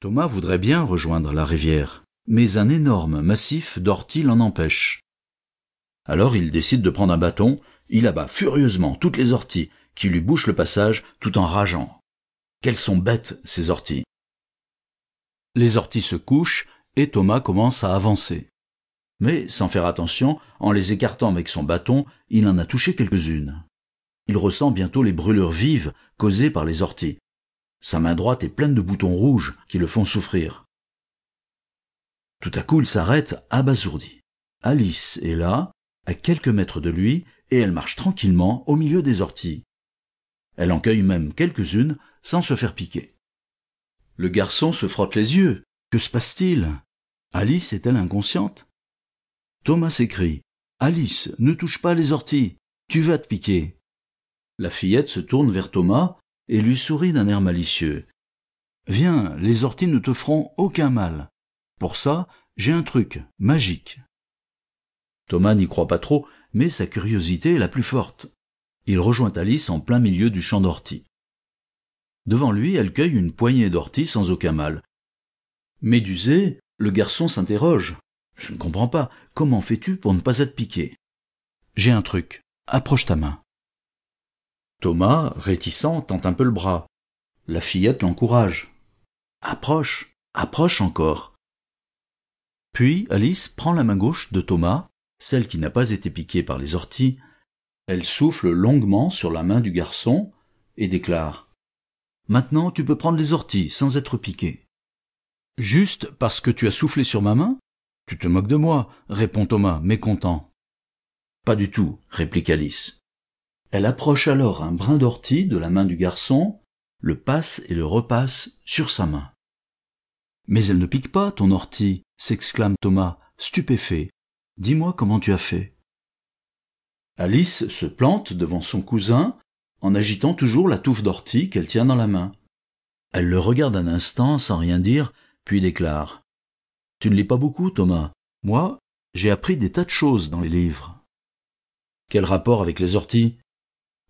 Thomas voudrait bien rejoindre la rivière, mais un énorme massif d'orties l'en empêche. Alors il décide de prendre un bâton, il abat furieusement toutes les orties qui lui bouchent le passage tout en rageant. Quelles sont bêtes, ces orties? Les orties se couchent et Thomas commence à avancer. Mais, sans faire attention, en les écartant avec son bâton, il en a touché quelques-unes. Il ressent bientôt les brûlures vives causées par les orties. Sa main droite est pleine de boutons rouges qui le font souffrir. Tout à coup, il s'arrête abasourdi. Alice est là, à quelques mètres de lui, et elle marche tranquillement au milieu des orties. Elle en cueille même quelques-unes sans se faire piquer. Le garçon se frotte les yeux. Que se passe-t-il? Alice est-elle inconsciente? Thomas s'écrie. Alice, ne touche pas les orties. Tu vas te piquer. La fillette se tourne vers Thomas et lui sourit d'un air malicieux. Viens, les orties ne te feront aucun mal. Pour ça, j'ai un truc magique. Thomas n'y croit pas trop, mais sa curiosité est la plus forte. Il rejoint Alice en plein milieu du champ d'orties. Devant lui, elle cueille une poignée d'orties sans aucun mal. Médusé, le garçon s'interroge. Je ne comprends pas. Comment fais-tu pour ne pas être piqué? J'ai un truc. Approche ta main. Thomas, réticent, tente un peu le bras. La fillette l'encourage. Approche, approche encore. Puis Alice prend la main gauche de Thomas, celle qui n'a pas été piquée par les orties. Elle souffle longuement sur la main du garçon et déclare Maintenant tu peux prendre les orties sans être piqué. Juste parce que tu as soufflé sur ma main Tu te moques de moi, répond Thomas, mécontent. Pas du tout, réplique Alice. Elle approche alors un brin d'ortie de la main du garçon, le passe et le repasse sur sa main. Mais elle ne pique pas, ton ortie, s'exclame Thomas, stupéfait. Dis-moi comment tu as fait. Alice se plante devant son cousin, en agitant toujours la touffe d'ortie qu'elle tient dans la main. Elle le regarde un instant sans rien dire, puis déclare. Tu ne lis pas beaucoup, Thomas. Moi, j'ai appris des tas de choses dans les livres. Quel rapport avec les orties?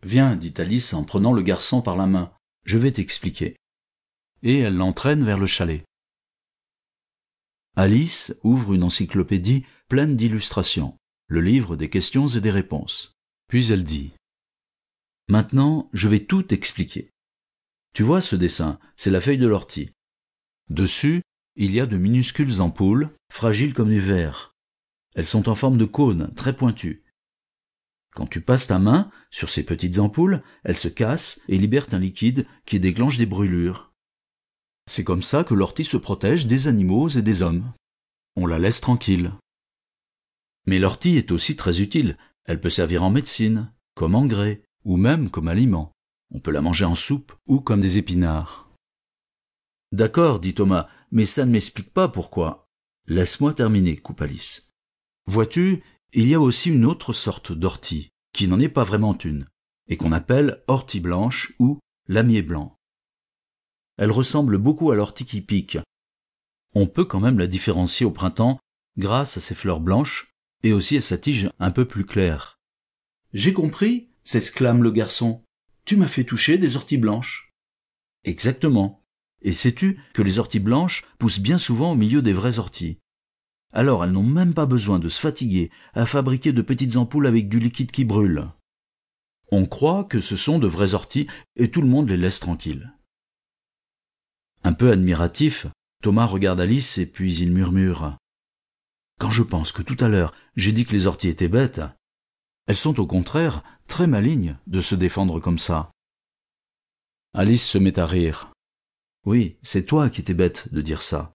Viens, dit Alice en prenant le garçon par la main, je vais t'expliquer. Et elle l'entraîne vers le chalet. Alice ouvre une encyclopédie pleine d'illustrations, le livre des questions et des réponses. Puis elle dit Maintenant, je vais tout expliquer. Tu vois ce dessin, c'est la feuille de l'ortie. Dessus, il y a de minuscules ampoules, fragiles comme du verre. Elles sont en forme de cône, très pointues. Quand tu passes ta main sur ces petites ampoules, elles se cassent et libèrent un liquide qui déclenche des brûlures. C'est comme ça que l'ortie se protège des animaux et des hommes. On la laisse tranquille. Mais l'ortie est aussi très utile. Elle peut servir en médecine, comme engrais, ou même comme aliment. On peut la manger en soupe ou comme des épinards. D'accord, dit Thomas, mais ça ne m'explique pas pourquoi. Laisse-moi terminer, coupe Alice. Vois-tu, il y a aussi une autre sorte d'ortie, qui n'en est pas vraiment une, et qu'on appelle ortie blanche ou lamier blanc. Elle ressemble beaucoup à l'ortie qui pique. On peut quand même la différencier au printemps grâce à ses fleurs blanches et aussi à sa tige un peu plus claire. J'ai compris, s'exclame le garçon. Tu m'as fait toucher des orties blanches. Exactement. Et sais-tu que les orties blanches poussent bien souvent au milieu des vraies orties? Alors elles n'ont même pas besoin de se fatiguer à fabriquer de petites ampoules avec du liquide qui brûle. On croit que ce sont de vraies orties et tout le monde les laisse tranquilles. Un peu admiratif, Thomas regarde Alice et puis il murmure. Quand je pense que tout à l'heure j'ai dit que les orties étaient bêtes, elles sont au contraire très malignes de se défendre comme ça. Alice se met à rire. Oui, c'est toi qui étais bête de dire ça.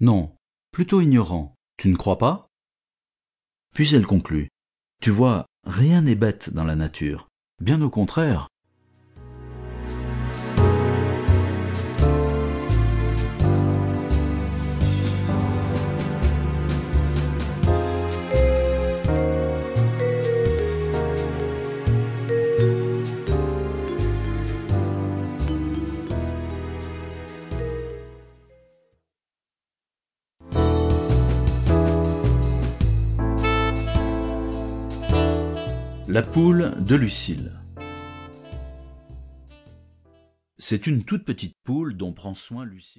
Non, plutôt ignorant. Tu ne crois pas? Puis elle conclut. Tu vois, rien n'est bête dans la nature. Bien au contraire, La poule de Lucille C'est une toute petite poule dont prend soin Lucille.